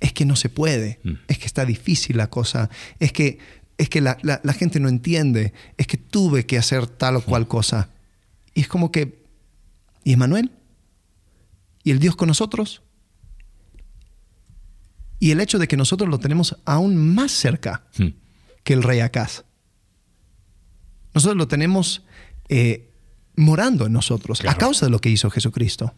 es que no se puede, mm. es que está difícil la cosa, es que, es que la, gente no entiende, es que tuve que hacer tal o cual cosa. Y es como que, ¿y Emanuel? ¿Y el Dios con nosotros? Y el hecho de que nosotros lo tenemos aún más cerca. Que el rey Acaz. Nosotros lo tenemos eh, morando en nosotros a causa de lo que hizo Jesucristo.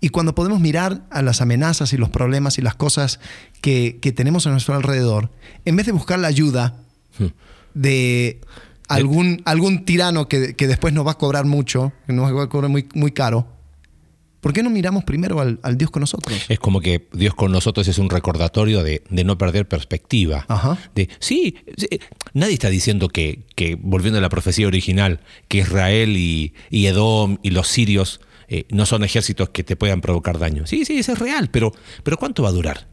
Y cuando podemos mirar a las amenazas y los problemas y las cosas que, tenemos a nuestro alrededor, en vez de buscar la ayuda hmm. de algún, algún tirano que, después nos va a cobrar mucho, que nos va a cobrar muy, muy caro, ¿Por qué no miramos primero al, Dios con nosotros? Es como que Dios con nosotros es un recordatorio de, no perder perspectiva. De, sí, nadie está diciendo que, volviendo a la profecía original, que Israel y, Edom y los sirios eh, no son ejércitos que te puedan provocar daño. Sí, sí, eso es real, pero, pero ¿cuánto va a durar?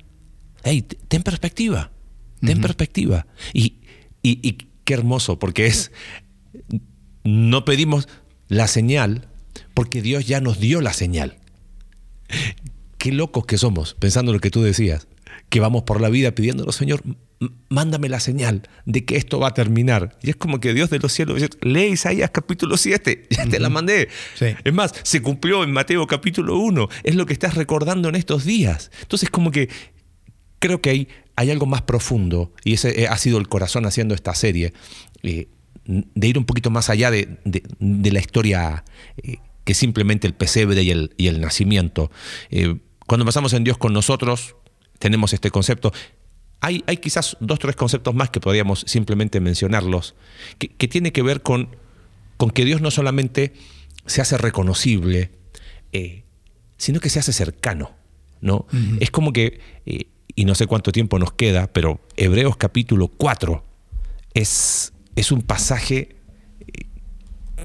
Hey, ten perspectiva, ten perspectiva. Y, y qué hermoso, porque es, no pedimos la señal porque Dios ya nos dio la señal. Qué locos que somos, pensando en lo que tú decías, que vamos por la vida pidiéndolo, Señor, mándame la señal de que esto va a terminar. Y es como que Dios de los cielos dice, lee Isaías capítulo 7, [laughs] ya te la mandé. Es más, se cumplió en Mateo capítulo 1, es lo que estás recordando en estos días. Entonces como que creo que hay, hay algo más profundo, y ese eh, ha sido el corazón haciendo esta serie, eh, de ir un poquito más allá de, la historia eh, que simplemente el pesebre y el, y el nacimiento. Eh, cuando pasamos en Dios con nosotros, tenemos este concepto. Hay, hay quizás dos o tres conceptos más que podríamos simplemente mencionarlos, que, que tiene que ver con, con, que Dios no solamente se hace reconocible, eh, sino que se hace cercano. ¿no? Es como que, eh, y no sé cuánto tiempo nos queda, pero Hebreos capítulo 4 es, es un pasaje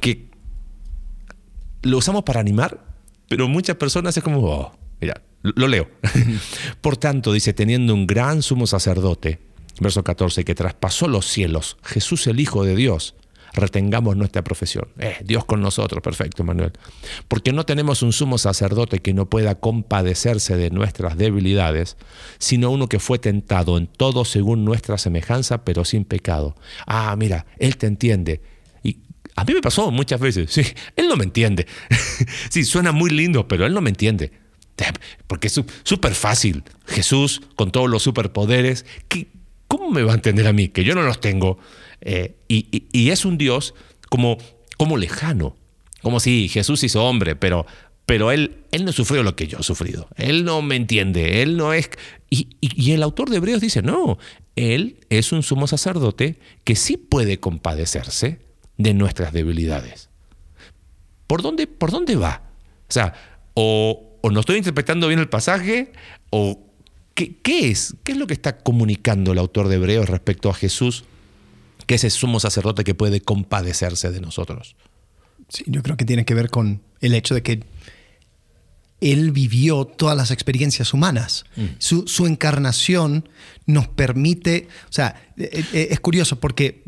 que lo usamos para animar, pero muchas personas es como, oh, mira, lo leo. [laughs] Por tanto, dice, teniendo un gran sumo sacerdote, verso 14, que traspasó los cielos, Jesús el Hijo de Dios, retengamos nuestra profesión. Eh, Dios con nosotros, perfecto, Manuel. Porque no tenemos un sumo sacerdote que no pueda compadecerse de nuestras debilidades, sino uno que fue tentado en todo según nuestra semejanza, pero sin pecado. Ah, mira, Él te entiende. Y a mí me pasó muchas veces, sí, Él no me entiende. [laughs] sí, suena muy lindo, pero Él no me entiende. Porque es súper fácil. Jesús, con todos los superpoderes, ¿cómo me va a entender a mí? Que yo no los tengo. Eh, y, es un Dios como, como lejano. Como si Jesús hizo hombre, pero, pero él, él no sufrió lo que yo he sufrido. Él no me entiende. Él no es. Y, y el autor de Hebreos dice: no, él es un sumo sacerdote que sí puede compadecerse de nuestras debilidades. ¿Por dónde, por dónde va? O sea, o, o no estoy interpretando bien el pasaje, o ¿qué, es? ¿Qué es lo que está comunicando el autor de Hebreos respecto a Jesús, que es el sumo sacerdote que puede compadecerse de nosotros? Sí, yo creo que tiene que ver con el hecho de que él vivió todas las experiencias humanas. Mm. Su, encarnación nos permite, o sea, eh, eh, es curioso porque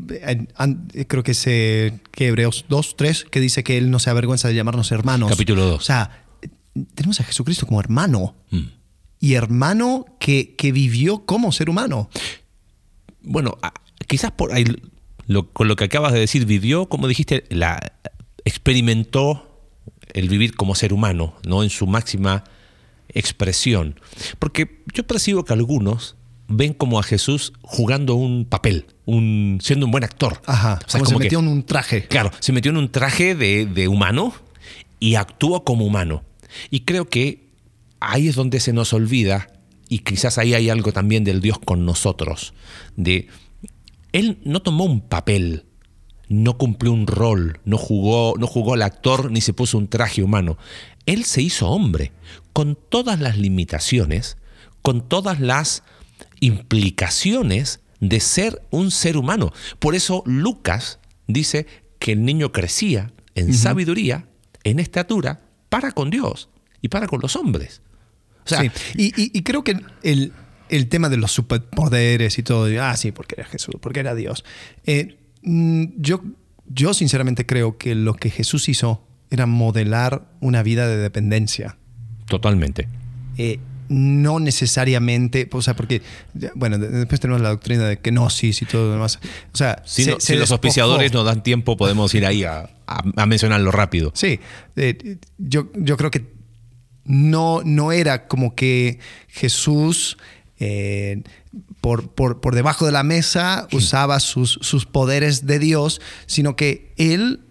creo que es que Hebreos 2, 3, que dice que él no se avergüenza de llamarnos hermanos. Capítulo 2. O sea, tenemos a Jesucristo como hermano. Mm. Y hermano que, vivió como ser humano. Bueno, quizás por ahí, con lo que acabas de decir, vivió, como dijiste, la, experimentó el vivir como ser humano, ¿no? En su máxima expresión. Porque yo percibo que algunos ven como a Jesús jugando un papel, un, siendo un buen actor. Ajá, o sea, como, se metió en un traje. Claro, se metió en un traje de, de humano y actúa como humano. Y creo que ahí es donde se nos olvida, y quizás ahí hay algo también del Dios con nosotros, de Él no tomó un papel, no cumplió un rol, no jugó, no jugó al actor ni se puso un traje humano. Él se hizo hombre, con todas las limitaciones, con todas las implicaciones de ser un ser humano. Por eso Lucas dice que el niño crecía en sabiduría, en estatura para con Dios y para con los hombres. sí. y, creo que el, tema de los superpoderes y todo, ah, sí, porque era Jesús, porque era Dios. Eh, mm, yo, yo sinceramente creo que lo que Jesús hizo era modelar una vida de dependencia. Totalmente. Eh, no necesariamente, o sea, porque, bueno, después tenemos la doctrina de kenosis y todo lo demás. O sea, si, los auspiciadores nos dan tiempo, podemos ir ahí a, mencionarlo rápido. Sí, eh, yo, yo creo que no, no era como que Jesús eh, por, por, debajo de la mesa usaba sus, sus poderes de Dios, sino que él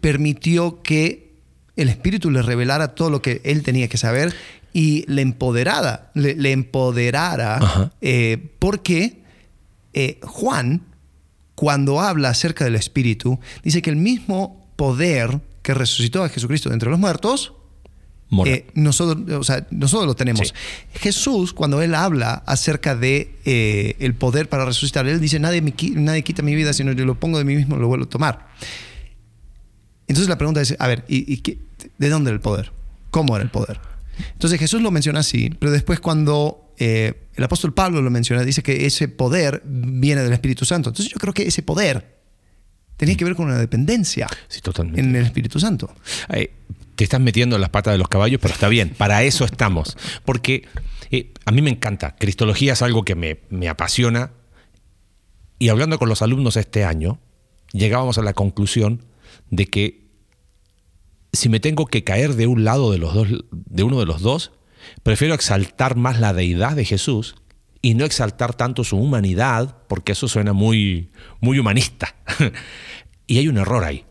permitió que el Espíritu le revelara todo lo que él tenía que saber y le empoderara, le, empoderara eh, porque eh, Juan, cuando habla acerca del Espíritu, dice que el mismo poder que resucitó a Jesucristo de entre los muertos, eh, nosotros, nosotros lo tenemos. Jesús, cuando él habla acerca de el poder para resucitar, él dice, nadie, nadie quita mi vida, sino yo lo pongo de mí mismo, lo vuelvo a tomar. Entonces la pregunta es, a ver, ¿y, ¿de dónde era el poder? ¿Cómo era el poder? Entonces Jesús lo menciona así, pero después cuando eh, el apóstol Pablo lo menciona, dice que ese poder viene del Espíritu Santo. Entonces yo creo que ese poder tenía que ver con una dependencia en el Espíritu Santo. te estás metiendo en las patas de los caballos, pero está bien, para eso estamos. Porque eh, a mí me encanta, Cristología es algo que me, me apasiona. Y hablando con los alumnos este año, llegábamos a la conclusión de que si me tengo que caer de un lado de, los dos, de uno de los dos, prefiero exaltar más la deidad de Jesús y no exaltar tanto su humanidad, porque eso suena muy, muy humanista. [laughs] y hay un error ahí.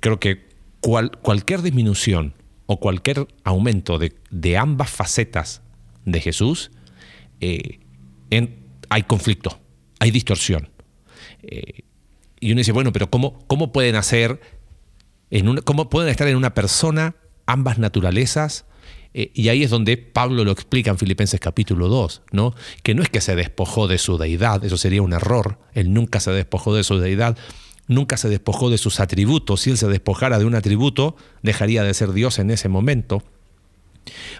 Creo que cualquier disminución o cualquier aumento de, ambas facetas de Jesús, eh, hay conflicto, hay distorsión. Eh, y uno dice, bueno, pero ¿cómo, cómo pueden hacer cómo pueden estar en una persona ambas naturalezas. Eh, y ahí es donde Pablo lo explica en Filipenses capítulo 2, ¿no? que no es que se despojó de su deidad, eso sería un error, él nunca se despojó de su deidad, nunca se despojó de sus atributos, si él se despojara de un atributo, dejaría de ser Dios en ese momento.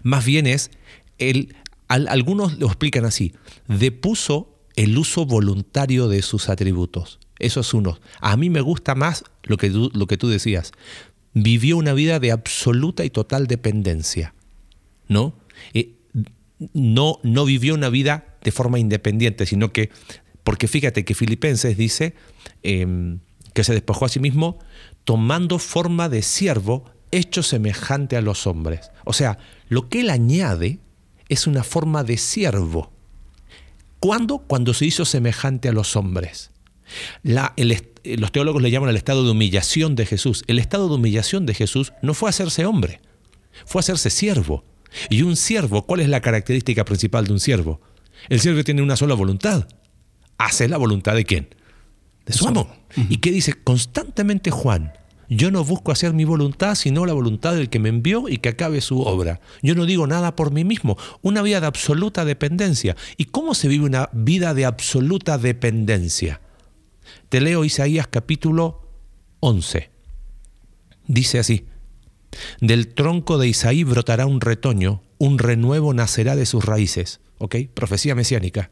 Más bien es, él, algunos lo explican así, depuso el uso voluntario de sus atributos. Eso es uno. A mí me gusta más lo que tú, lo que tú decías. Vivió una vida de absoluta y total dependencia. ¿No? Eh, no, no vivió una vida de forma independiente, sino que, porque fíjate que Filipenses dice em, que se despojó a sí mismo tomando forma de siervo hecho semejante a los hombres. O sea, lo que él añade es una forma de siervo. ¿Cuándo? Cuando se hizo semejante a los hombres. los teólogos le llaman el estado de humillación de Jesús. El estado de humillación de Jesús no fue hacerse hombre, fue hacerse siervo. Y un siervo, ¿cuál es la característica principal de un siervo? El siervo tiene una sola voluntad. Hace la voluntad de quién? De su amo. ¿Y qué dice constantemente Juan? Yo no busco hacer mi voluntad, sino la voluntad del que me envió y que acabe su obra. Yo no digo nada por mí mismo. Una vida de absoluta dependencia. ¿Y cómo se vive una vida de absoluta dependencia? Te leo Isaías capítulo 11. Dice así, del tronco de Isaí brotará un retoño, un renuevo nacerá de sus raíces. ¿Ok? Profecía mesiánica.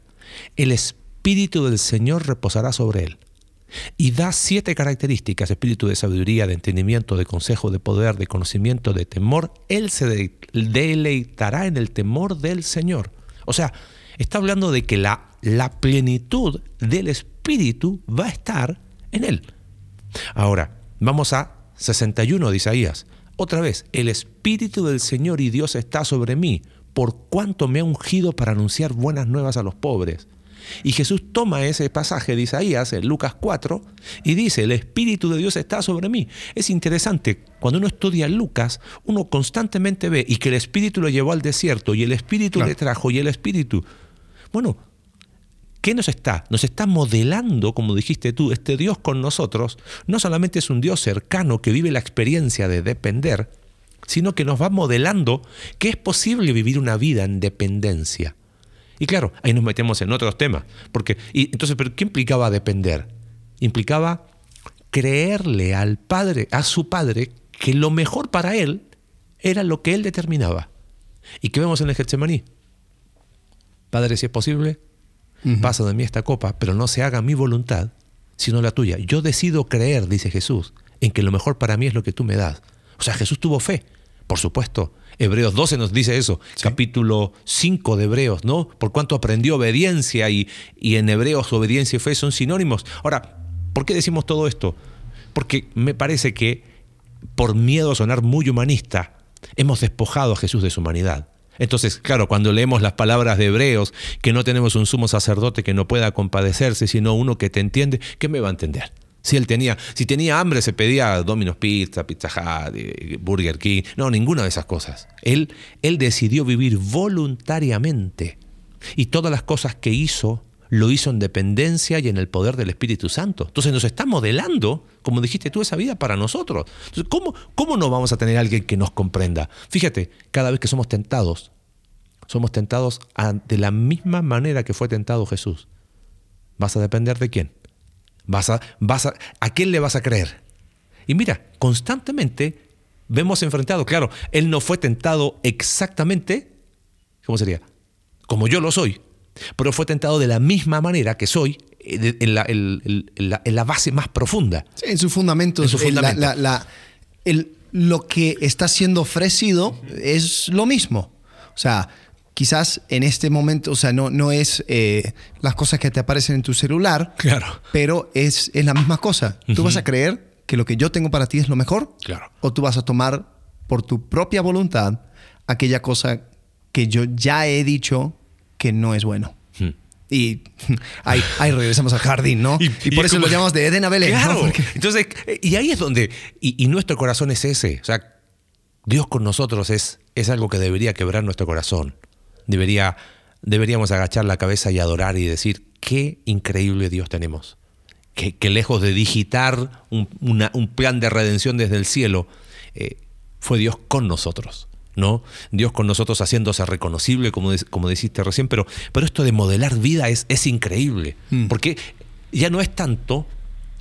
El Espíritu del Señor reposará sobre él. Y da siete características, espíritu de sabiduría, de entendimiento, de consejo, de poder, de conocimiento, de temor. Él se deleitará en el temor del Señor. O sea, está hablando de que la, la plenitud del Espíritu va a estar en él. Ahora, vamos a 61 de Isaías. Otra vez, el Espíritu del Señor y Dios está sobre mí, por cuanto me ha ungido para anunciar buenas nuevas a los pobres. Y Jesús toma ese pasaje de Isaías, en Lucas 4, y dice, el Espíritu de Dios está sobre mí. Es interesante, cuando uno estudia Lucas, uno constantemente ve y que el Espíritu lo llevó al desierto, y el Espíritu le trajo, y el Espíritu... Bueno, ¿Qué nos está? Nos está modelando, como dijiste tú, este Dios con nosotros. No solamente es un Dios cercano que vive la experiencia de depender, sino que nos va modelando que es posible vivir una vida en dependencia. Y claro, ahí nos metemos en otros temas. Porque, y entonces, ¿pero qué implicaba depender? Implicaba creerle al padre, a su padre, que lo mejor para él era lo que él determinaba. ¿Y qué vemos en el Getsemaní? Padre, si es posible, pasa de mí esta copa, pero no se haga mi voluntad, sino la tuya. Yo decido creer, dice Jesús, en que lo mejor para mí es lo que tú me das. O sea, Jesús tuvo fe, por supuesto. Hebreos 12 nos dice eso, capítulo 5 de Hebreos, ¿no? Por cuanto aprendió obediencia y, y en Hebreos obediencia y fe son sinónimos. Ahora, ¿por qué decimos todo esto? Porque me parece que por miedo a sonar muy humanista, hemos despojado a Jesús de su humanidad. Entonces, claro, cuando leemos las palabras de Hebreos, que no tenemos un sumo sacerdote que no pueda compadecerse, sino uno que te entiende, ¿qué me va a entender? Si él tenía, si tenía hambre, se pedía Domino's Pizza, Pizza Hut, eh, Burger King. No, ninguna de esas cosas. Él, él decidió vivir voluntariamente. Y todas las cosas que hizo, lo hizo en dependencia y en el poder del Espíritu Santo. Entonces nos está modelando, como dijiste tú, esa vida para nosotros. ¿cómo, ¿cómo no vamos a tener alguien que nos comprenda? Fíjate, cada vez que somos tentados, somos tentados de la misma manera que fue tentado Jesús. ¿Vas a depender de quién? ¿Vas a, vas a, ¿A quién le vas a creer? Y mira, constantemente vemos enfrentado, claro, él no fue tentado exactamente, ¿cómo sería? Como yo lo soy, pero fue tentado de la misma manera que soy eh, en la, base más profunda. en sus fundamentos. En lo que está siendo ofrecido es lo mismo. O sea, quizás en este momento, o sea, no, no es eh, las cosas que te aparecen en tu celular, claro. pero es, es la misma cosa. ¿Tú vas a creer que lo que yo tengo para ti es lo mejor? Claro. ¿O tú vas a tomar por tu propia voluntad aquella cosa que yo ya he dicho que no es bueno. Hmm. Y [laughs] ahí, regresamos al jardín, ¿no? Y, por eso lo llamamos de Eden a Belén. Claro. Entonces, y ahí es donde, y, nuestro corazón es ese. O sea, Dios con nosotros es, es algo que debería quebrar nuestro corazón. Debería, deberíamos agachar la cabeza y adorar y decir, qué increíble Dios tenemos. Que, lejos de digitar un, plan de redención desde el cielo, eh, fue Dios con nosotros. ¿no? Dios con nosotros haciéndose reconocible, como, como dijiste recién, pero, pero esto de modelar vida es, es increíble, mm. porque ya no es tanto,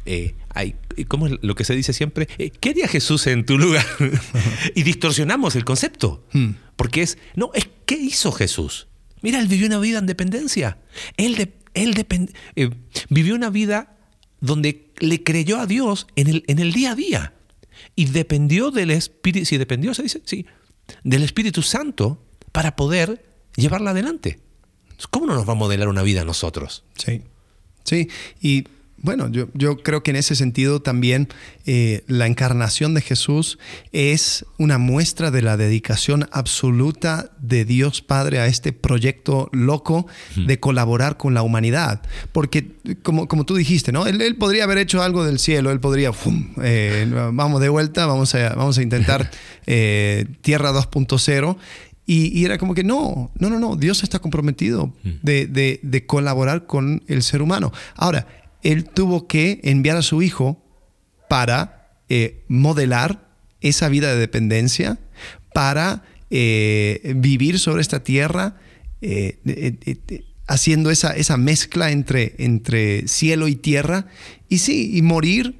eh, hay, ¿cómo es lo que se dice siempre? Eh, ¿Qué haría Jesús en tu lugar? [laughs] y distorsionamos el concepto, mm. porque es, no, es ¿qué hizo Jesús? Mira, él vivió una vida en dependencia, él, él eh, vivió una vida donde le creyó a Dios en el, en el día a día. Y dependió del Espíritu, si dependió, se dice, sí, del Espíritu Santo para poder llevarla adelante. ¿Cómo no nos va a modelar una vida a nosotros? Sí, sí. Y bueno, yo, yo, creo que en ese sentido también eh, la encarnación de Jesús es una muestra de la dedicación absoluta de Dios Padre a este proyecto loco de colaborar con la humanidad. Porque, como, como tú dijiste, ¿no? Él, podría haber hecho algo del cielo, él podría, eh, vamos de vuelta, vamos a, vamos a intentar [laughs] eh, Tierra 2.0. Y, era como que no, no, no, no, Dios está comprometido de, de, de colaborar con el ser humano. Ahora, él tuvo que enviar a su hijo para eh, modelar esa vida de dependencia, para eh, vivir sobre esta tierra, eh, haciendo esa, esa mezcla entre, entre, cielo y tierra, y sí, y morir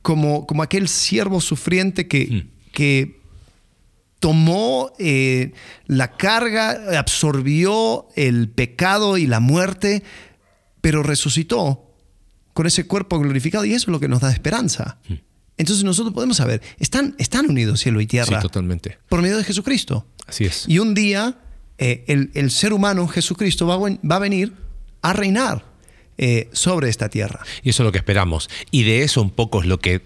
como, como aquel siervo sufriente que, hmm. que tomó la carga, absorbió el pecado y la muerte pero resucitó con ese cuerpo glorificado y eso es lo que nos da esperanza. Hmm. Entonces nosotros podemos saber, están, están unidos cielo y tierra. Sí, totalmente. Por medio de Jesucristo. Así es. Y un día eh, el, ser humano, Jesucristo, va, va a venir a reinar eh, sobre esta tierra. Y eso es lo que esperamos. Y de eso un poco es lo que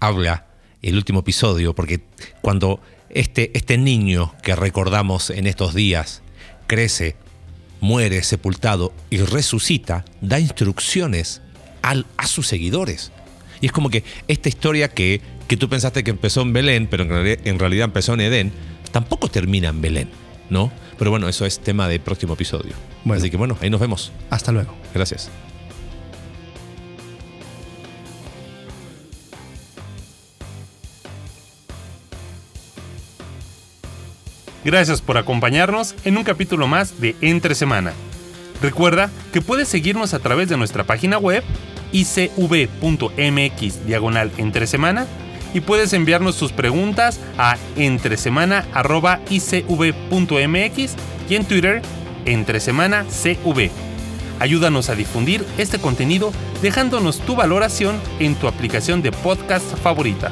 habla el último episodio, porque cuando este, este niño que recordamos en estos días crece muere sepultado y resucita, da instrucciones al, a sus seguidores. Y es como que esta historia que, que tú pensaste que empezó en Belén, pero en realidad, empezó en Edén, tampoco termina en Belén, ¿no? Pero bueno, eso es tema del próximo episodio. Así que bueno, ahí nos vemos. Hasta luego. Gracias. Gracias por acompañarnos en un capítulo más de Entre Semana. Recuerda que puedes seguirnos a través de nuestra página web icv.mx diagonal entre semana y puedes enviarnos tus preguntas a entresemana.icv.mx y en Twitter entresemanacv. Ayúdanos a difundir este contenido dejándonos tu valoración en tu aplicación de podcast favorita.